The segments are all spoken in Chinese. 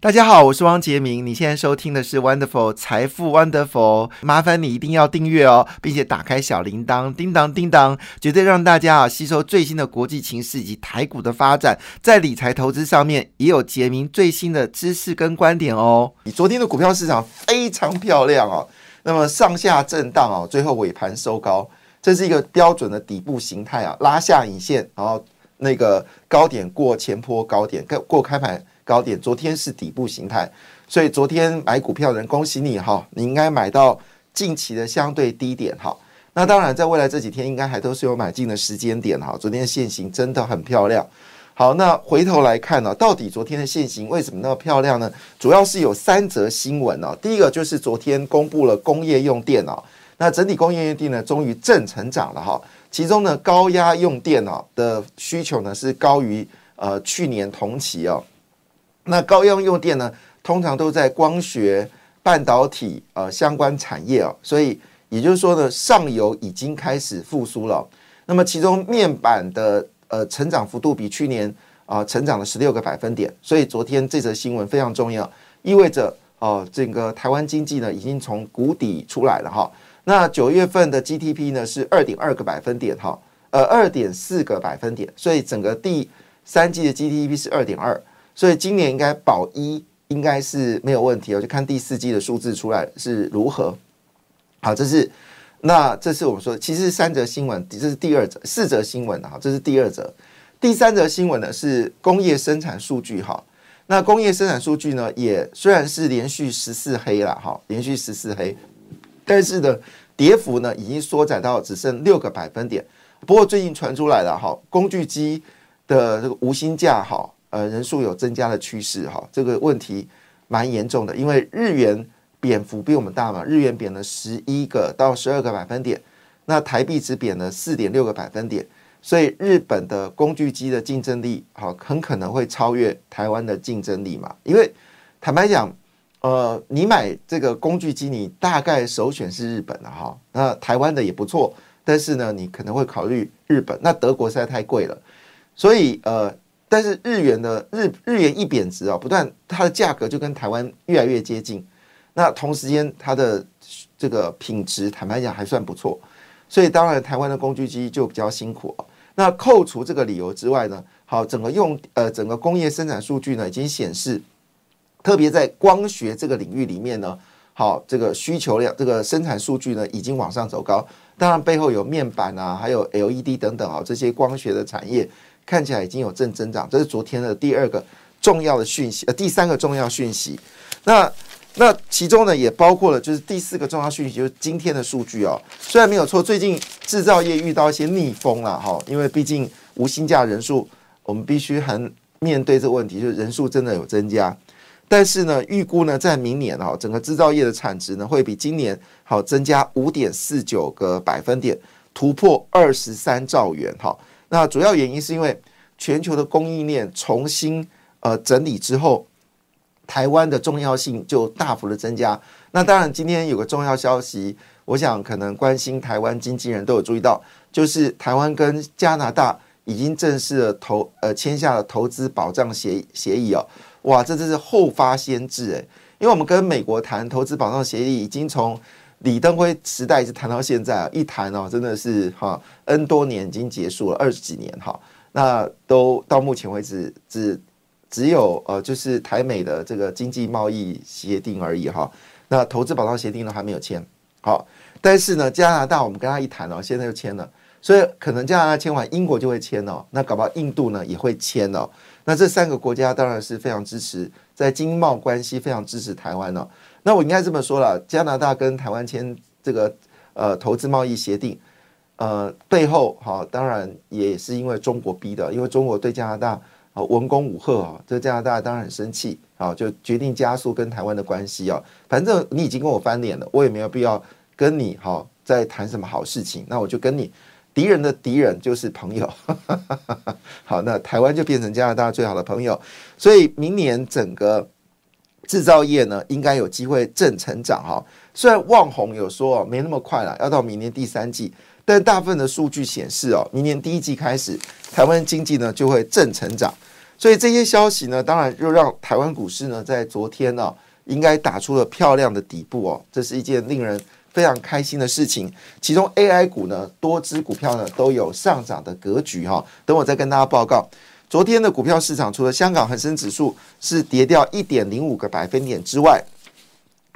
大家好，我是汪杰明。你现在收听的是 Wonderful 财富 Wonderful，麻烦你一定要订阅哦，并且打开小铃铛，叮当叮当，绝对让大家啊吸收最新的国际情势以及台股的发展，在理财投资上面也有杰明最新的知识跟观点哦。你昨天的股票市场非常漂亮哦，那么上下震荡哦，最后尾盘收高，这是一个标准的底部形态啊，拉下影线，然后那个高点过前坡高点，过过开盘。高点，昨天是底部形态，所以昨天买股票的人，恭喜你哈，你应该买到近期的相对低点哈。那当然，在未来这几天应该还都是有买进的时间点哈。昨天的线形真的很漂亮。好，那回头来看呢，到底昨天的线形为什么那么漂亮呢？主要是有三则新闻哦。第一个就是昨天公布了工业用电哦，那整体工业用电呢，终于正成长了哈。其中呢，高压用电哦的需求呢是高于呃去年同期哦。那高压用电呢，通常都在光学、半导体呃相关产业哦，所以也就是说呢，上游已经开始复苏了。那么其中面板的呃成长幅度比去年啊成长了十六个百分点，所以昨天这则新闻非常重要，意味着哦这个台湾经济呢已经从谷底出来了哈。那九月份的 GDP 呢是二点二个百分点哈，呃二点四个百分点，所以整个第三季的 GDP 是二点二。所以今年应该保一应该是没有问题，我就看第四季的数字出来是如何。好，这是那这是我们说，其实三则新闻，这是第二则，四则新闻哈，这是第二则。第三则新闻呢是工业生产数据哈，那工业生产数据呢也虽然是连续十四黑了哈，连续十四黑，但是呢跌幅呢已经缩窄到只剩六个百分点。不过最近传出来了哈，工具机的这个无薪假哈。呃，人数有增加的趋势哈，这个问题蛮严重的，因为日元贬幅比我们大嘛，日元贬了十一个到十二个百分点，那台币只贬了四点六个百分点，所以日本的工具机的竞争力好很可能会超越台湾的竞争力嘛，因为坦白讲，呃，你买这个工具机，你大概首选是日本的哈，那台湾的也不错，但是呢，你可能会考虑日本，那德国实在太贵了，所以呃。但是日元的日日元一贬值啊，不断它的价格就跟台湾越来越接近。那同时间它的这个品质，坦白讲还算不错。所以当然台湾的工具机就比较辛苦。那扣除这个理由之外呢，好，整个用呃整个工业生产数据呢已经显示，特别在光学这个领域里面呢，好，这个需求量这个生产数据呢已经往上走高。当然背后有面板啊，还有 LED 等等啊这些光学的产业。看起来已经有正增长，这是昨天的第二个重要的讯息，呃，第三个重要讯息。那那其中呢，也包括了就是第四个重要讯息，就是今天的数据哦。虽然没有错，最近制造业遇到一些逆风了哈，因为毕竟无薪假人数，我们必须很面对这个问题，就是人数真的有增加。但是呢，预估呢，在明年哈，整个制造业的产值呢，会比今年好增加五点四九个百分点，突破二十三兆元哈。那主要原因是因为全球的供应链重新呃整理之后，台湾的重要性就大幅的增加。那当然，今天有个重要消息，我想可能关心台湾经纪人都有注意到，就是台湾跟加拿大已经正式的投呃签下了投资保障协协议哦。哇，这真是后发先至诶，因为我们跟美国谈投资保障协议已经从。李登辉时代一直谈到现在啊，一谈哦，真的是哈 N 多年已经结束了二十几年哈，那都到目前为止只只有呃就是台美的这个经济贸易协定而已哈，那投资保障协定都还没有签好，但是呢加拿大我们跟他一谈哦，现在就签了，所以可能加拿大签完英国就会签哦，那搞不好印度呢也会签哦，那这三个国家当然是非常支持，在经贸关系非常支持台湾哦。那我应该这么说了，加拿大跟台湾签这个呃投资贸易协定，呃背后哈当然也是因为中国逼的，因为中国对加拿大啊文攻武赫啊，这加拿大当然很生气啊，就决定加速跟台湾的关系啊。反正你已经跟我翻脸了，我也没有必要跟你哈再谈什么好事情，那我就跟你敌人的敌人就是朋友。好，那台湾就变成加拿大最好的朋友，所以明年整个制造业呢，应该有机会正成长哈。虽然旺宏有说哦没那么快了，要到明年第三季，但大部分的数据显示哦，明年第一季开始，台湾经济呢就会正成长。所以这些消息呢，当然又让台湾股市呢在昨天呢，应该打出了漂亮的底部哦，这是一件令人非常开心的事情。其中 AI 股呢，多只股票呢都有上涨的格局哈。等我再跟大家报告，昨天的股票市场除了香港恒生指数是跌掉一点零五个百分点之外，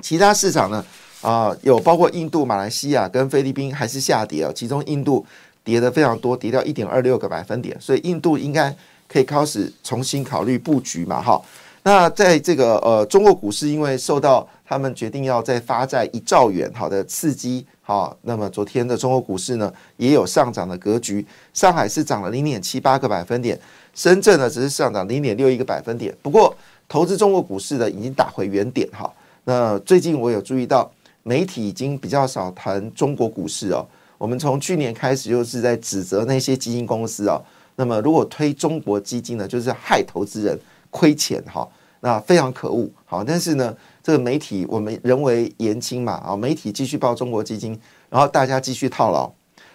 其他市场呢啊有包括印度、马来西亚跟菲律宾还是下跌哦。其中印度跌的非常多，跌掉一点二六个百分点，所以印度应该。可以开始重新考虑布局嘛？哈，那在这个呃中国股市，因为受到他们决定要再发债一兆元好的刺激，好，那么昨天的中国股市呢也有上涨的格局。上海是涨了零点七八个百分点，深圳呢只是上涨零点六一个百分点。不过投资中国股市的已经打回原点哈。那最近我有注意到媒体已经比较少谈中国股市哦。我们从去年开始就是在指责那些基金公司哦。那么，如果推中国基金呢，就是害投资人亏钱哈，那非常可恶。好，但是呢，这个媒体我们人为言轻嘛，啊，媒体继续报中国基金，然后大家继续套牢。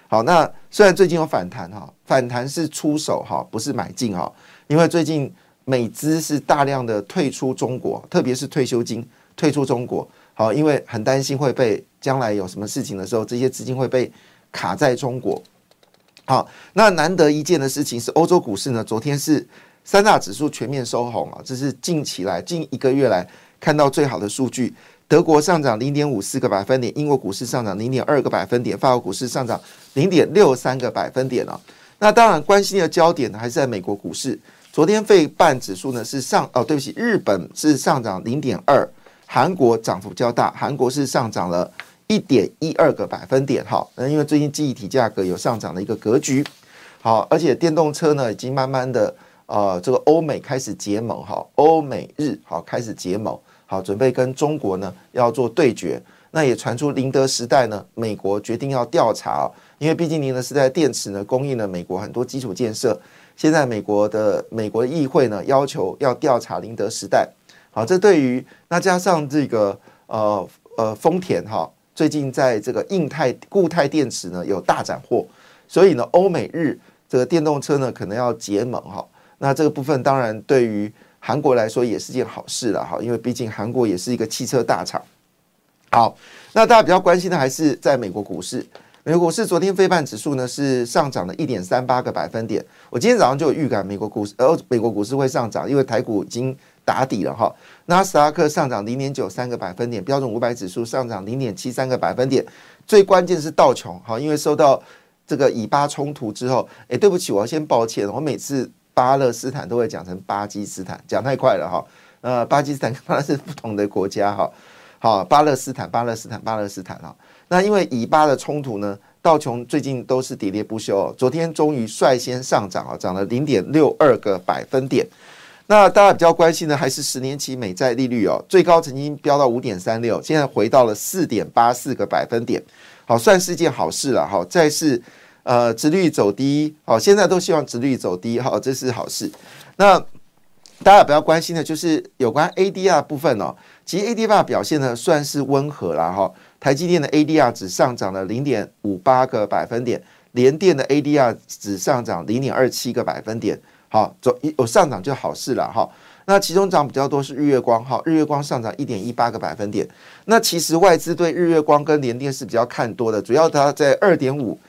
好，那虽然最近有反弹哈，反弹是出手哈，不是买进哈，因为最近美资是大量的退出中国，特别是退休金退出中国。好，因为很担心会被将来有什么事情的时候，这些资金会被卡在中国。好，那难得一见的事情是，欧洲股市呢，昨天是三大指数全面收红啊，这是近期来近一个月来看到最好的数据。德国上涨零点五四个百分点，英国股市上涨零点二个百分点，法国股市上涨零点六三个百分点啊。那当然，关心的焦点呢还是在美国股市。昨天费半指数呢是上哦，对不起，日本是上涨零点二，韩国涨幅较大，韩国是上涨了。一点一二个百分点，哈，那因为最近记忆体价格有上涨的一个格局，好，而且电动车呢已经慢慢的，呃，这个欧美开始结盟，哈，欧美日好开始结盟，好，准备跟中国呢要做对决，那也传出宁德时代呢，美国决定要调查，因为毕竟宁德时代电池呢供应了美国很多基础建设，现在美国的美国议会呢要求要调查宁德时代，好，这对于那加上这个呃呃丰田哈。最近在这个硬态固态电池呢有大斩获，所以呢欧美日这个电动车呢可能要结盟哈。那这个部分当然对于韩国来说也是件好事了哈，因为毕竟韩国也是一个汽车大厂。好，那大家比较关心的还是在美国股市。美国股市昨天非半指数呢是上涨了一点三八个百分点。我今天早上就有预感美国股市，呃，美国股市会上涨，因为台股已经。打底了哈，纳斯达克上涨零点九三个百分点，标准五百指数上涨零点七三个百分点。最关键是道琼哈，因为受到这个以巴冲突之后，哎，对不起，我要先抱歉，我每次巴勒斯坦都会讲成巴基斯坦，讲太快了哈。呃，巴基斯坦跟巴勒是不同的国家哈。好，巴勒斯坦，巴勒斯坦，巴勒斯坦哈。那因为以巴的冲突呢，道琼最近都是喋喋不休，昨天终于率先上涨啊，涨了零点六二个百分点。那大家比较关心的还是十年期美债利率哦，最高曾经飙到五点三六，现在回到了四点八四个百分点，好，算是件好事了。好，再是呃，殖率走低，好，现在都希望殖率走低，好，这是好事。那大家比较关心的就是有关 ADR 部分哦，其实 ADR 表现呢算是温和了哈，台积电的 ADR 只上涨了零点五八个百分点，联电的 ADR 只上涨零点二七个百分点。好，走有上涨就好事了哈。那其中涨比较多是日月光哈，日月光上涨一点一八个百分点。那其实外资对日月光跟联电是比较看多的，主要它在二点五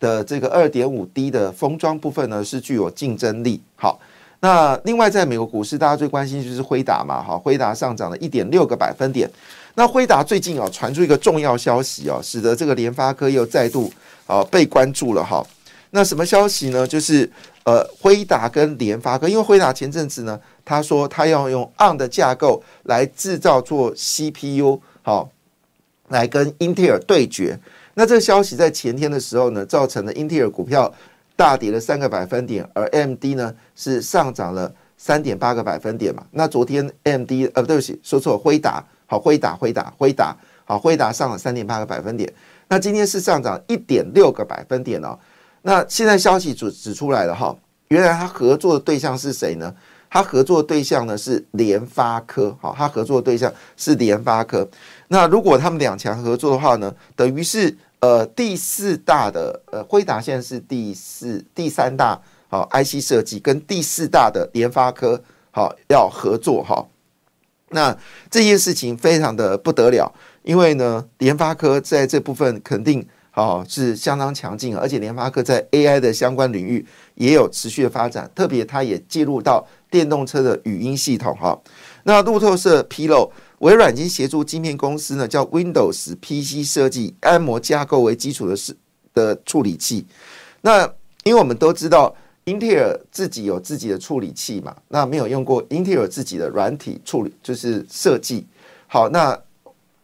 的这个二点五 D 的封装部分呢是具有竞争力。好，那另外在美国股市，大家最关心就是辉达嘛，哈，辉达上涨了一点六个百分点。那辉达最近啊传出一个重要消息哦，使得这个联发科又再度啊被关注了哈。那什么消息呢？就是呃，辉达跟联发科，因为辉达前阵子呢，他说他要用 ARM 的架构来制造做 CPU，好，来跟英特尔对决。那这个消息在前天的时候呢，造成了英特尔股票大跌了三个百分点，而 MD 呢是上涨了三点八个百分点嘛。那昨天 MD 呃，对不起，说错，辉达，好，辉达，辉达，辉达，好，辉达上了三点八个百分点。那今天是上涨一点六个百分点哦。那现在消息指指出来了哈，原来他合作的对象是谁呢？他合作的对象呢是联发科，好，他合作的对象是联发科。那如果他们两强合作的话呢，等于是呃第四大的呃辉达现在是第四第三大好 IC 设计跟第四大的联发科好要合作哈。那这件事情非常的不得了，因为呢联发科在这部分肯定。哦，是相当强劲，而且联发科在 AI 的相关领域也有持续的发展，特别它也介入到电动车的语音系统。哈，那路透社披露，微软已经协助晶片公司呢，叫 Windows PC 设计安模架构为基础的是的处理器。那因为我们都知道，英特尔自己有自己的处理器嘛，那没有用过英特尔自己的软体处理，就是设计。好，那。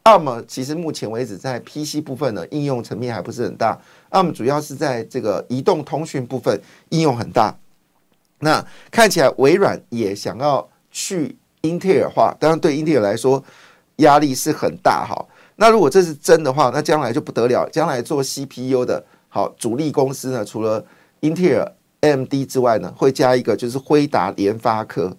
ARM 其实目前为止在 PC 部分呢，应用层面还不是很大。ARM 主要是在这个移动通讯部分应用很大。那看起来微软也想要去英特尔化，当然对英特尔来说压力是很大哈。那如果这是真的话，那将来就不得了。将来做 CPU 的好主力公司呢，除了英特尔、AMD 之外呢，会加一个就是辉达、联发科。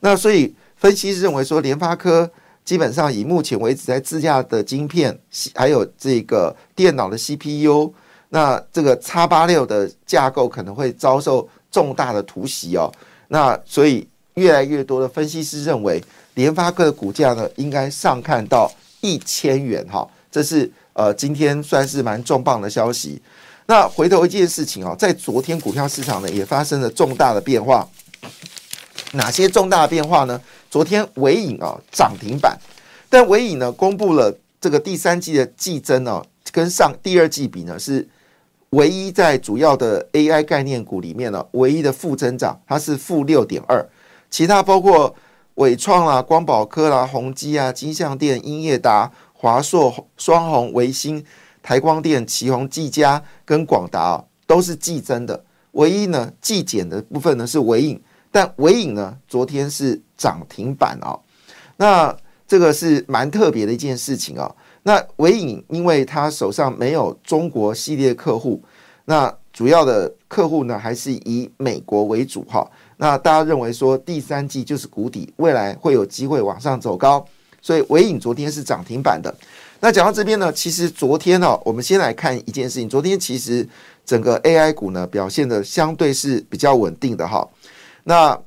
那所以分析师认为说，联发科。基本上以目前为止，在自驾的晶片，还有这个电脑的 CPU，那这个叉八六的架构可能会遭受重大的突袭哦。那所以越来越多的分析师认为，联发科的股价呢，应该上看到一千元哈。这是呃今天算是蛮重磅的消息。那回头一件事情哦，在昨天股票市场呢也发生了重大的变化。哪些重大变化呢？昨天伟影啊涨停板，但伟影呢公布了这个第三季的季增呢，跟上第二季比呢是唯一在主要的 AI 概念股里面呢唯一的负增长，它是负六点二。其他包括伟创啦、光宝科啦、宏基啊、金相电、英业达、华硕、双红、维新、台光电、旗宏、技嘉跟广达啊，都是季增的，唯一呢季减的部分呢是伟影。但伟影呢，昨天是涨停板哦，那这个是蛮特别的一件事情哦。那伟影因为他手上没有中国系列客户，那主要的客户呢还是以美国为主哈。那大家认为说第三季就是谷底，未来会有机会往上走高，所以伟影昨天是涨停板的。那讲到这边呢，其实昨天呢，我们先来看一件事情，昨天其实整个 AI 股呢表现的相对是比较稳定的哈。那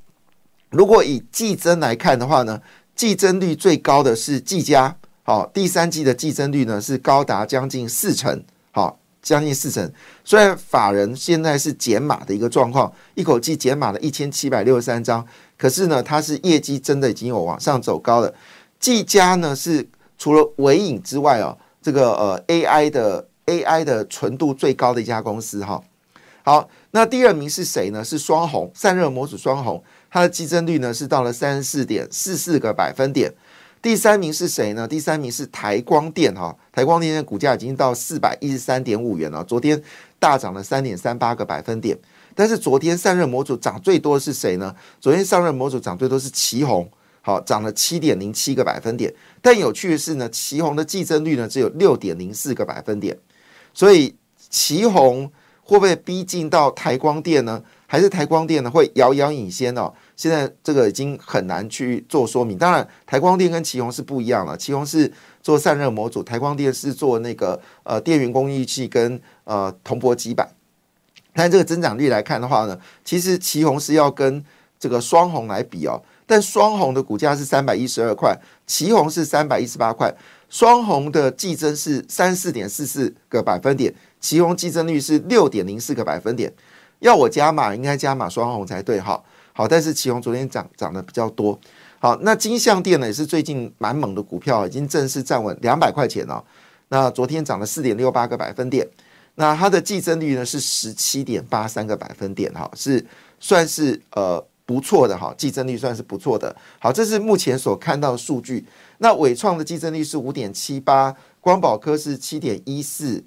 如果以季增来看的话呢，季增率最高的是季嘉，好，第三季的季增率呢是高达将近四成，将近四成。虽然法人现在是减码的一个状况，一口气减码了一千七百六十三张，可是呢，它是业绩真的已经有往上走高了。技嘉呢是除了伟影之外哦，这个呃 AI 的 AI 的纯度最高的一家公司哈。好，那第二名是谁呢？是双红散热模组双红，它的激增率呢是到了三十四点四四个百分点。第三名是谁呢？第三名是台光电哈，台光电的股价已经到四百一十三点五元了，昨天大涨了三点三八个百分点。但是昨天散热模组涨最多的是谁呢？昨天散热模组涨最多是旗红，好涨了七点零七个百分点。但有趣的是呢，旗红的计增率呢只有六点零四个百分点，所以旗红。会不会逼近到台光电呢？还是台光电呢会遥遥领先哦？现在这个已经很难去做说明。当然，台光电跟奇宏是不一样了。奇宏是做散热模组，台光电是做那个呃电源供应器跟呃铜箔基板。但这个增长率来看的话呢，其实奇宏是要跟这个双红来比哦。但双红的股价是三百一十二块，奇宏是三百一十八块。双红的季增是三四点四四个百分点。旗宏季增率是六点零四个百分点，要我加码应该加码双红才对哈。好但是旗宏昨天涨涨的比较多。好，那金相店呢也是最近蛮猛的股票，已经正式站稳两百块钱了。那昨天涨了四点六八个百分点，那它的计增率呢是十七点八三个百分点哈，是算是呃不错的哈，计增率算是不错的。好，这是目前所看到的数据。那伟创的计增率是五点七八，光宝科是七点一四。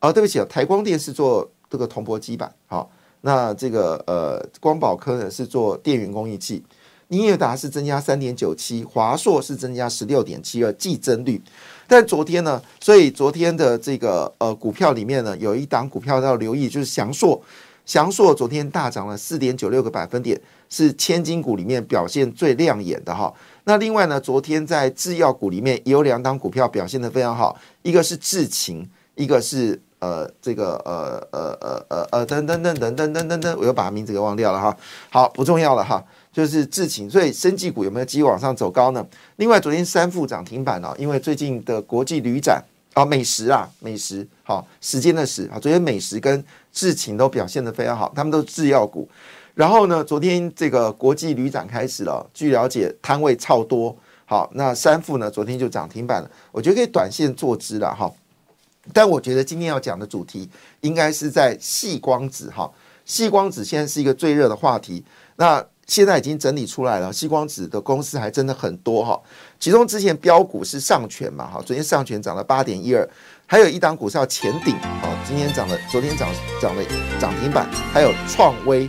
啊，对不起啊，台光电是做这个铜箔基板，好，那这个呃光宝科呢是做电源供应器，英业达是增加三点九七，华硕是增加十六点七二，季增率。但昨天呢，所以昨天的这个呃股票里面呢，有一档股票要留意，就是翔硕。翔硕昨天大涨了四点九六个百分点，是千金股里面表现最亮眼的哈。那另外呢，昨天在制药股里面也有两档股票表现的非常好，一个是智勤，一个是呃这个呃呃呃呃呃等等等等等等等等，我又把名字给忘掉了哈。好，不重要了哈，就是智勤。所以生技股有没有机会往上走高呢？另外，昨天三副涨停板哦，因为最近的国际旅展。啊，美食啊，美食，好，时间的时啊，昨天美食跟智勤都表现的非常好，他们都是制药股。然后呢，昨天这个国际旅展开始了，据了解摊位超多，好，那三富呢，昨天就涨停板了，我觉得可以短线做之了哈。但我觉得今天要讲的主题应该是在细光子哈，细光子现在是一个最热的话题，那。现在已经整理出来了，细光子的公司还真的很多哈。其中之前标股是上权嘛，哈，昨天上权涨了八点一二，还有一档股票前顶，哦，今天涨了，昨天涨涨了涨停板，还有创威。